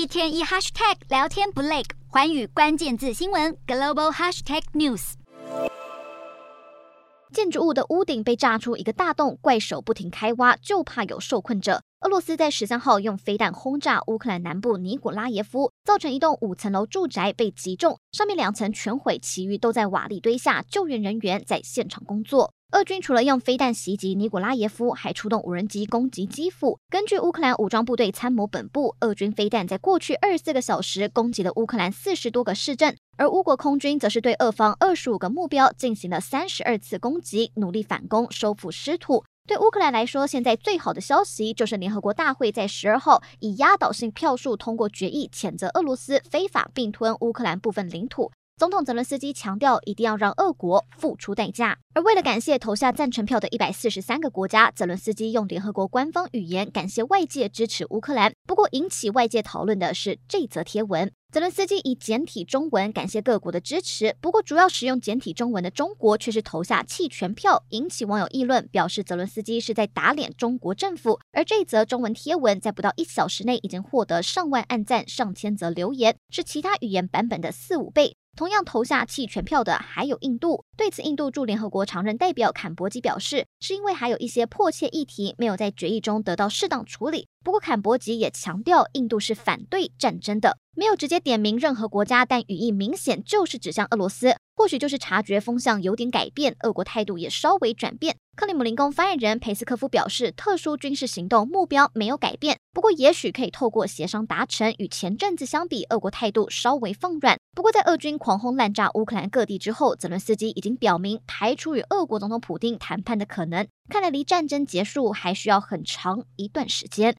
一天一 hashtag 聊天不累，寰宇关键字新闻 global hashtag news。建筑物的屋顶被炸出一个大洞，怪手不停开挖，就怕有受困者。俄罗斯在十三号用飞弹轰炸乌克兰南部尼古拉耶夫，造成一栋五层楼住宅被击中，上面两层全毁，其余都在瓦砾堆下。救援人员在现场工作。俄军除了用飞弹袭击尼古拉耶夫，还出动无人机攻击基辅。根据乌克兰武装部队参谋本部，俄军飞弹在过去二十四个小时攻击了乌克兰四十多个市镇，而乌国空军则是对俄方二十五个目标进行了三十二次攻击，努力反攻，收复失土。对乌克兰来说，现在最好的消息就是联合国大会在十二号以压倒性票数通过决议，谴责俄罗斯非法并吞乌克兰部分领土。总统泽伦斯基强调，一定要让俄国付出代价。而为了感谢投下赞成票的一百四十三个国家，泽伦斯基用联合国官方语言感谢外界支持乌克兰。不过，引起外界讨论的是这则贴文。泽伦斯基以简体中文感谢各国的支持，不过主要使用简体中文的中国却是投下弃权票，引起网友议论，表示泽伦斯基是在打脸中国政府。而这则中文贴文在不到一小时内已经获得上万按赞、上千则留言，是其他语言版本的四五倍。同样投下弃权票的还有印度，对此，印度驻联合国常任代表坎伯基表示，是因为还有一些迫切议题没有在决议中得到适当处理。不过，坎伯吉也强调，印度是反对战争的，没有直接点名任何国家，但语义明显就是指向俄罗斯。或许就是察觉风向有点改变，俄国态度也稍微转变。克里姆林宫发言人佩斯科夫表示，特殊军事行动目标没有改变，不过也许可以透过协商达成。与前阵子相比，俄国态度稍微放软。不过，在俄军狂轰滥炸乌克兰各地之后，泽伦斯基已经表明排除与俄国总统普丁谈判的可能。看来离战争结束还需要很长一段时间。